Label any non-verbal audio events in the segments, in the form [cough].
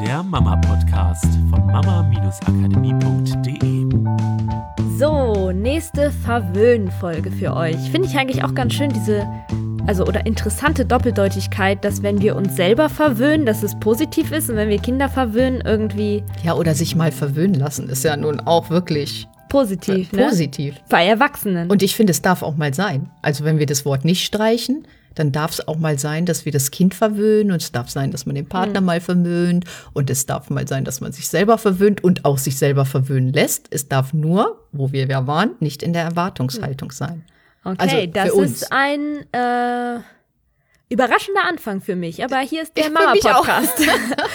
der Mama-Podcast von mama-akademie.de. So, nächste Verwöhn-Folge für euch. Finde ich eigentlich auch ganz schön, diese, also oder interessante Doppeldeutigkeit, dass wenn wir uns selber verwöhnen, dass es positiv ist und wenn wir Kinder verwöhnen, irgendwie. Ja, oder sich mal verwöhnen lassen, ist ja nun auch wirklich positiv. Äh, positiv. Ne? Bei Erwachsenen. Und ich finde, es darf auch mal sein. Also wenn wir das Wort nicht streichen, dann darf es auch mal sein, dass wir das Kind verwöhnen und es darf sein, dass man den Partner mhm. mal verwöhnt und es darf mal sein, dass man sich selber verwöhnt und auch sich selber verwöhnen lässt. Es darf nur, wo wir ja waren, nicht in der Erwartungshaltung sein. Okay, also das ist ein äh, überraschender Anfang für mich, aber hier ist der Mama-Podcast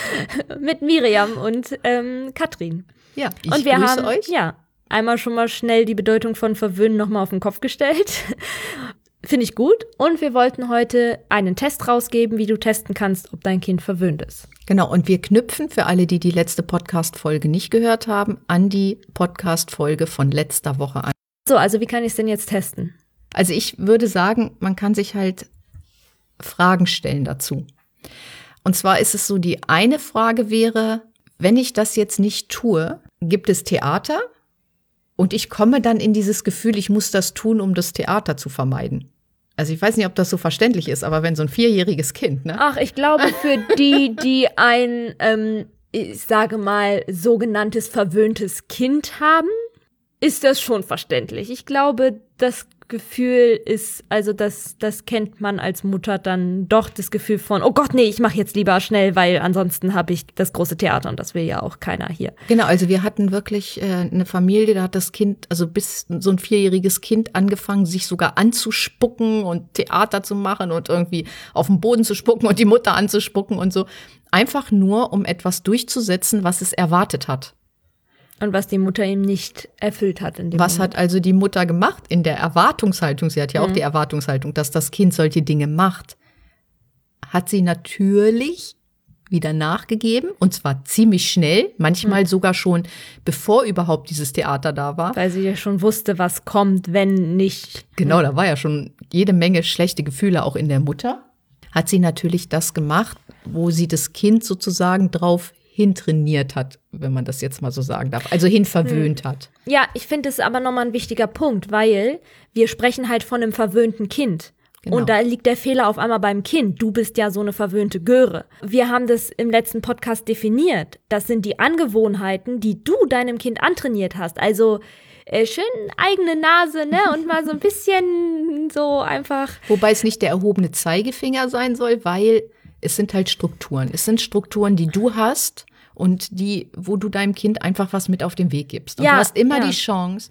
[laughs] mit Miriam und ähm, Katrin. Ja, ich und wir grüße haben, euch. Ja, einmal schon mal schnell die Bedeutung von Verwöhnen nochmal auf den Kopf gestellt. Finde ich gut. Und wir wollten heute einen Test rausgeben, wie du testen kannst, ob dein Kind verwöhnt ist. Genau, und wir knüpfen für alle, die die letzte Podcast-Folge nicht gehört haben, an die Podcast-Folge von letzter Woche an. So, also wie kann ich es denn jetzt testen? Also ich würde sagen, man kann sich halt Fragen stellen dazu. Und zwar ist es so, die eine Frage wäre, wenn ich das jetzt nicht tue, gibt es Theater? Und ich komme dann in dieses Gefühl, ich muss das tun, um das Theater zu vermeiden. Also ich weiß nicht, ob das so verständlich ist, aber wenn so ein vierjähriges Kind, ne? Ach, ich glaube, für die, die ein, ähm, ich sage mal, sogenanntes verwöhntes Kind haben, ist das schon verständlich. Ich glaube, das Gefühl ist, also das, das kennt man als Mutter dann doch das Gefühl von, oh Gott, nee, ich mache jetzt lieber schnell, weil ansonsten habe ich das große Theater und das will ja auch keiner hier. Genau, also wir hatten wirklich äh, eine Familie, da hat das Kind, also bis so ein vierjähriges Kind angefangen, sich sogar anzuspucken und Theater zu machen und irgendwie auf den Boden zu spucken und die Mutter anzuspucken und so. Einfach nur, um etwas durchzusetzen, was es erwartet hat. Und was die Mutter ihm nicht erfüllt hat. In dem was Moment. hat also die Mutter gemacht in der Erwartungshaltung? Sie hat ja auch mhm. die Erwartungshaltung, dass das Kind solche Dinge macht. Hat sie natürlich wieder nachgegeben und zwar ziemlich schnell, manchmal mhm. sogar schon bevor überhaupt dieses Theater da war. Weil sie ja schon wusste, was kommt, wenn nicht. Genau, da war ja schon jede Menge schlechte Gefühle auch in der Mutter. Hat sie natürlich das gemacht, wo sie das Kind sozusagen drauf hintrainiert hat, wenn man das jetzt mal so sagen darf, also hinverwöhnt hm. hat. Ja, ich finde es aber nochmal ein wichtiger Punkt, weil wir sprechen halt von einem verwöhnten Kind. Genau. Und da liegt der Fehler auf einmal beim Kind. Du bist ja so eine verwöhnte Göre. Wir haben das im letzten Podcast definiert. Das sind die Angewohnheiten, die du deinem Kind antrainiert hast. Also äh, schön eigene Nase, ne? Und mal so ein bisschen so einfach. Wobei es nicht der erhobene Zeigefinger sein soll, weil es sind halt Strukturen. Es sind Strukturen, die du hast und die, wo du deinem Kind einfach was mit auf den Weg gibst. Und ja, du hast immer ja. die Chance,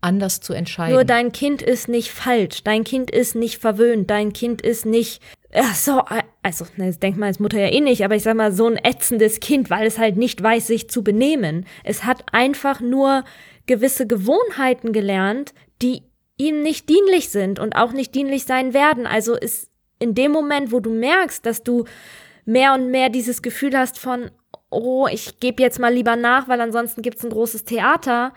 anders zu entscheiden. Nur dein Kind ist nicht falsch, dein Kind ist nicht verwöhnt, dein Kind ist nicht ach so, also ne, das denkt man als Mutter ja eh nicht, aber ich sag mal so ein ätzendes Kind, weil es halt nicht weiß, sich zu benehmen. Es hat einfach nur gewisse Gewohnheiten gelernt, die ihm nicht dienlich sind und auch nicht dienlich sein werden. Also ist in dem Moment, wo du merkst, dass du mehr und mehr dieses Gefühl hast von, oh, ich gebe jetzt mal lieber nach, weil ansonsten gibt es ein großes Theater,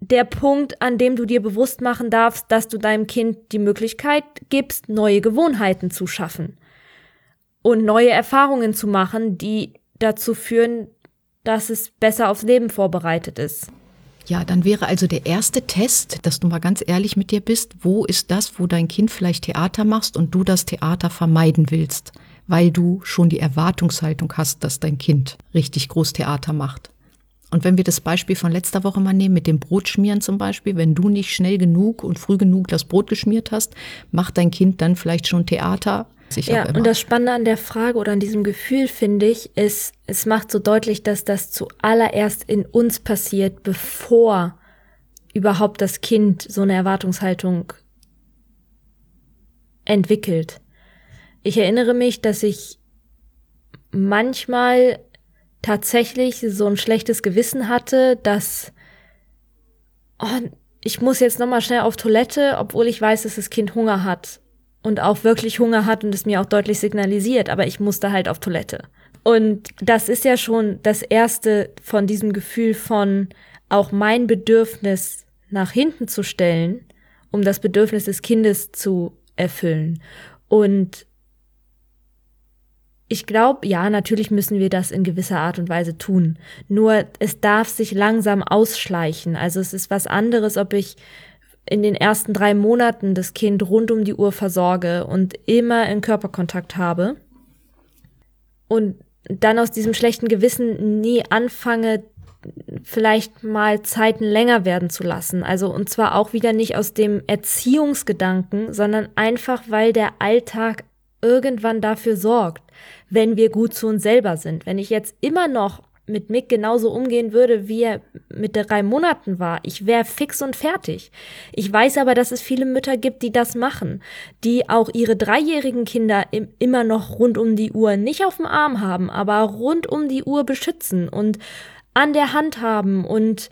der Punkt, an dem du dir bewusst machen darfst, dass du deinem Kind die Möglichkeit gibst, neue Gewohnheiten zu schaffen und neue Erfahrungen zu machen, die dazu führen, dass es besser aufs Leben vorbereitet ist. Ja, dann wäre also der erste Test, dass du mal ganz ehrlich mit dir bist, wo ist das, wo dein Kind vielleicht Theater machst und du das Theater vermeiden willst, weil du schon die Erwartungshaltung hast, dass dein Kind richtig groß Theater macht. Und wenn wir das Beispiel von letzter Woche mal nehmen, mit dem Brotschmieren zum Beispiel, wenn du nicht schnell genug und früh genug das Brot geschmiert hast, macht dein Kind dann vielleicht schon Theater, ja, und das Spannende an der Frage oder an diesem Gefühl, finde ich, ist, es macht so deutlich, dass das zuallererst in uns passiert, bevor überhaupt das Kind so eine Erwartungshaltung entwickelt. Ich erinnere mich, dass ich manchmal tatsächlich so ein schlechtes Gewissen hatte, dass oh, ich muss jetzt noch mal schnell auf Toilette, obwohl ich weiß, dass das Kind Hunger hat und auch wirklich Hunger hat und es mir auch deutlich signalisiert, aber ich musste halt auf Toilette. Und das ist ja schon das erste von diesem Gefühl von auch mein Bedürfnis nach hinten zu stellen, um das Bedürfnis des Kindes zu erfüllen. Und ich glaube, ja, natürlich müssen wir das in gewisser Art und Weise tun. Nur es darf sich langsam ausschleichen. Also es ist was anderes, ob ich in den ersten drei Monaten das Kind rund um die Uhr versorge und immer in Körperkontakt habe und dann aus diesem schlechten Gewissen nie anfange, vielleicht mal Zeiten länger werden zu lassen. Also und zwar auch wieder nicht aus dem Erziehungsgedanken, sondern einfach, weil der Alltag irgendwann dafür sorgt, wenn wir gut zu uns selber sind. Wenn ich jetzt immer noch mit Mick genauso umgehen würde, wie er mit drei Monaten war. Ich wäre fix und fertig. Ich weiß aber, dass es viele Mütter gibt, die das machen, die auch ihre dreijährigen Kinder im, immer noch rund um die Uhr nicht auf dem Arm haben, aber rund um die Uhr beschützen und an der Hand haben und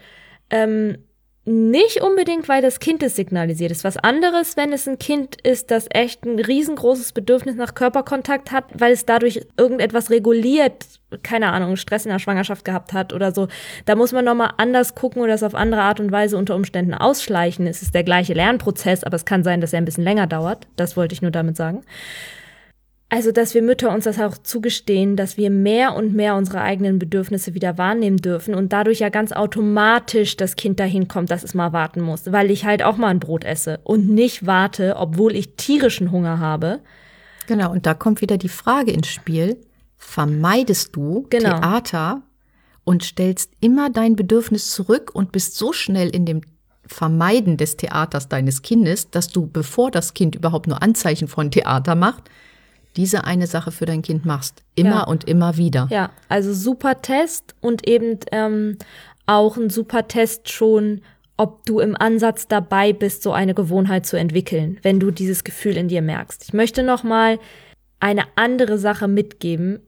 ähm, nicht unbedingt, weil das Kind es signalisiert. Ist was anderes, wenn es ein Kind ist, das echt ein riesengroßes Bedürfnis nach Körperkontakt hat, weil es dadurch irgendetwas reguliert, keine Ahnung, Stress in der Schwangerschaft gehabt hat oder so. Da muss man nochmal anders gucken oder das auf andere Art und Weise unter Umständen ausschleichen. Es ist der gleiche Lernprozess, aber es kann sein, dass er ein bisschen länger dauert. Das wollte ich nur damit sagen. Also, dass wir Mütter uns das auch zugestehen, dass wir mehr und mehr unsere eigenen Bedürfnisse wieder wahrnehmen dürfen und dadurch ja ganz automatisch das Kind dahin kommt, dass es mal warten muss, weil ich halt auch mal ein Brot esse und nicht warte, obwohl ich tierischen Hunger habe. Genau, und da kommt wieder die Frage ins Spiel. Vermeidest du genau. Theater und stellst immer dein Bedürfnis zurück und bist so schnell in dem Vermeiden des Theaters deines Kindes, dass du, bevor das Kind überhaupt nur Anzeichen von Theater macht, diese eine Sache für dein Kind machst. Immer ja. und immer wieder. Ja, also super Test und eben ähm, auch ein super Test schon, ob du im Ansatz dabei bist, so eine Gewohnheit zu entwickeln, wenn du dieses Gefühl in dir merkst. Ich möchte noch mal eine andere Sache mitgeben,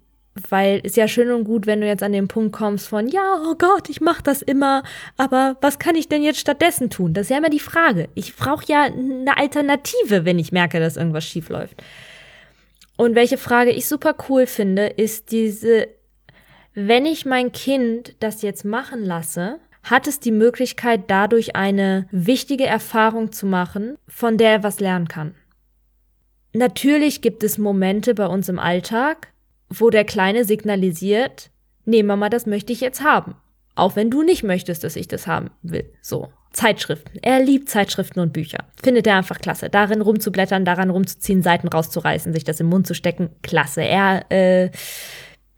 weil es ja schön und gut, wenn du jetzt an den Punkt kommst von ja, oh Gott, ich mache das immer, aber was kann ich denn jetzt stattdessen tun? Das ist ja immer die Frage. Ich brauche ja eine Alternative, wenn ich merke, dass irgendwas schief läuft. Und welche Frage ich super cool finde, ist diese, wenn ich mein Kind das jetzt machen lasse, hat es die Möglichkeit, dadurch eine wichtige Erfahrung zu machen, von der er was lernen kann. Natürlich gibt es Momente bei uns im Alltag, wo der Kleine signalisiert, nee Mama, das möchte ich jetzt haben. Auch wenn du nicht möchtest, dass ich das haben will. So. Zeitschriften. Er liebt Zeitschriften und Bücher. Findet er einfach klasse. Darin rumzublättern, daran rumzuziehen, Seiten rauszureißen, sich das im Mund zu stecken. Klasse. Er äh,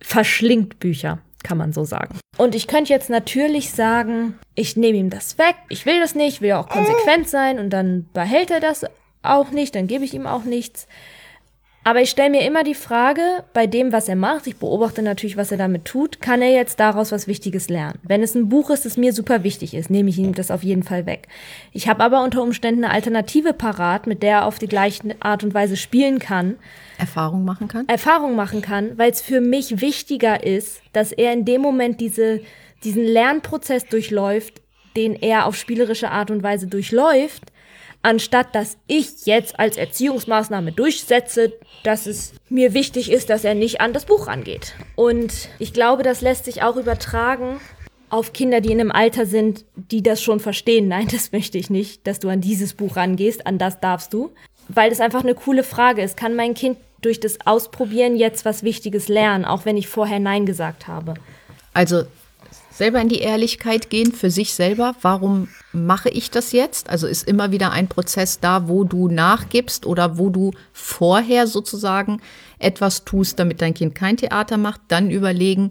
verschlingt Bücher, kann man so sagen. Und ich könnte jetzt natürlich sagen, ich nehme ihm das weg. Ich will das nicht, will auch konsequent sein und dann behält er das auch nicht, dann gebe ich ihm auch nichts. Aber ich stelle mir immer die Frage, bei dem, was er macht, ich beobachte natürlich, was er damit tut, kann er jetzt daraus was Wichtiges lernen? Wenn es ein Buch ist, das mir super wichtig ist, nehme ich ihm das auf jeden Fall weg. Ich habe aber unter Umständen eine Alternative parat, mit der er auf die gleiche Art und Weise spielen kann. Erfahrung machen kann? Erfahrung machen kann, weil es für mich wichtiger ist, dass er in dem Moment diese, diesen Lernprozess durchläuft, den er auf spielerische Art und Weise durchläuft, anstatt dass ich jetzt als Erziehungsmaßnahme durchsetze, dass es mir wichtig ist, dass er nicht an das Buch rangeht. Und ich glaube, das lässt sich auch übertragen auf Kinder, die in einem Alter sind, die das schon verstehen. Nein, [laughs] das möchte ich nicht, dass du an dieses Buch rangehst, an das darfst du. Weil das einfach eine coole Frage ist. Kann mein Kind durch das Ausprobieren jetzt was Wichtiges lernen, auch wenn ich vorher Nein gesagt habe? Also selber in die Ehrlichkeit gehen für sich selber. Warum mache ich das jetzt? Also ist immer wieder ein Prozess da, wo du nachgibst oder wo du vorher sozusagen etwas tust, damit dein Kind kein Theater macht. Dann überlegen,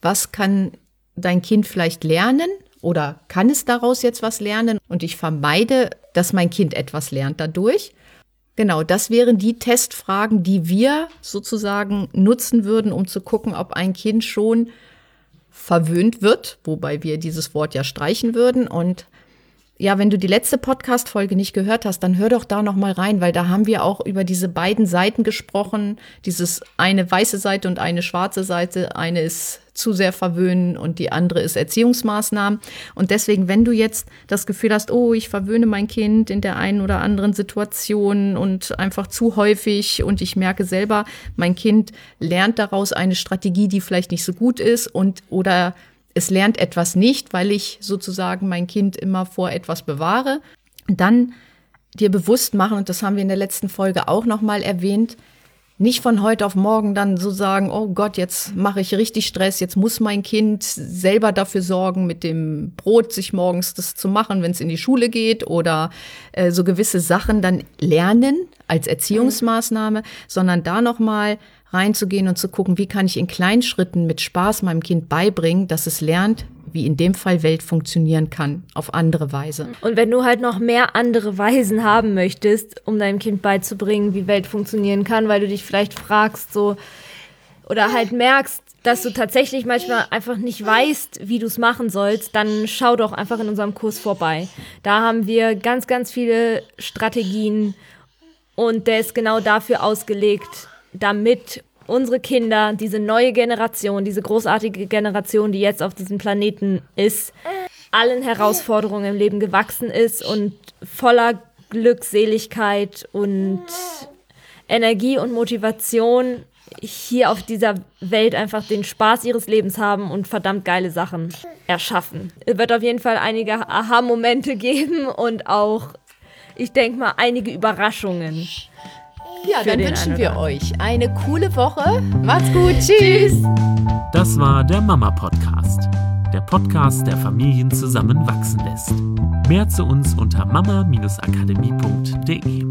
was kann dein Kind vielleicht lernen oder kann es daraus jetzt was lernen? Und ich vermeide, dass mein Kind etwas lernt dadurch. Genau, das wären die Testfragen, die wir sozusagen nutzen würden, um zu gucken, ob ein Kind schon verwöhnt wird, wobei wir dieses Wort ja streichen würden. Und ja, wenn du die letzte Podcast-Folge nicht gehört hast, dann hör doch da noch mal rein, weil da haben wir auch über diese beiden Seiten gesprochen. Dieses eine weiße Seite und eine schwarze Seite. Eine ist zu sehr verwöhnen und die andere ist Erziehungsmaßnahmen. Und deswegen, wenn du jetzt das Gefühl hast, oh, ich verwöhne mein Kind in der einen oder anderen Situation und einfach zu häufig und ich merke selber, mein Kind lernt daraus eine Strategie, die vielleicht nicht so gut ist und oder es lernt etwas nicht, weil ich sozusagen mein Kind immer vor etwas bewahre, dann dir bewusst machen, und das haben wir in der letzten Folge auch nochmal erwähnt, Nicht von heute auf morgen dann so sagen, oh Gott, jetzt mache ich richtig Stress, jetzt muss mein Kind selber dafür sorgen, mit dem Brot sich morgens das zu machen, wenn es in die Schule geht oder äh, so gewisse Sachen dann lernen als Erziehungsmaßnahme, sondern da nochmal reinzugehen und zu gucken, wie kann ich in kleinen Schritten mit Spaß meinem Kind beibringen, dass es lernt, wie in dem Fall Welt funktionieren kann, auf andere Weise. Und wenn du halt noch mehr andere Weisen haben möchtest, um deinem Kind beizubringen, wie Welt funktionieren kann, weil du dich vielleicht fragst, so, oder halt merkst, dass du tatsächlich manchmal einfach nicht weißt, wie du es machen sollst, dann schau doch einfach in unserem Kurs vorbei. Da haben wir ganz, ganz viele Strategien und der ist genau dafür ausgelegt, damit unsere Kinder, diese neue Generation, diese großartige Generation, die jetzt auf diesem Planeten ist, allen Herausforderungen im Leben gewachsen ist und voller Glückseligkeit und Energie und Motivation hier auf dieser Welt einfach den Spaß ihres Lebens haben und verdammt geile Sachen erschaffen. Es wird auf jeden Fall einige Aha-Momente [laughs] geben und auch, ich denke mal, einige Überraschungen. Ja, dann wünschen wir euch eine coole Woche. Macht's gut. Tschüss. Das war der Mama Podcast. Der Podcast, der Familien zusammenwachsen lässt. Mehr zu uns unter mama-akademie.de.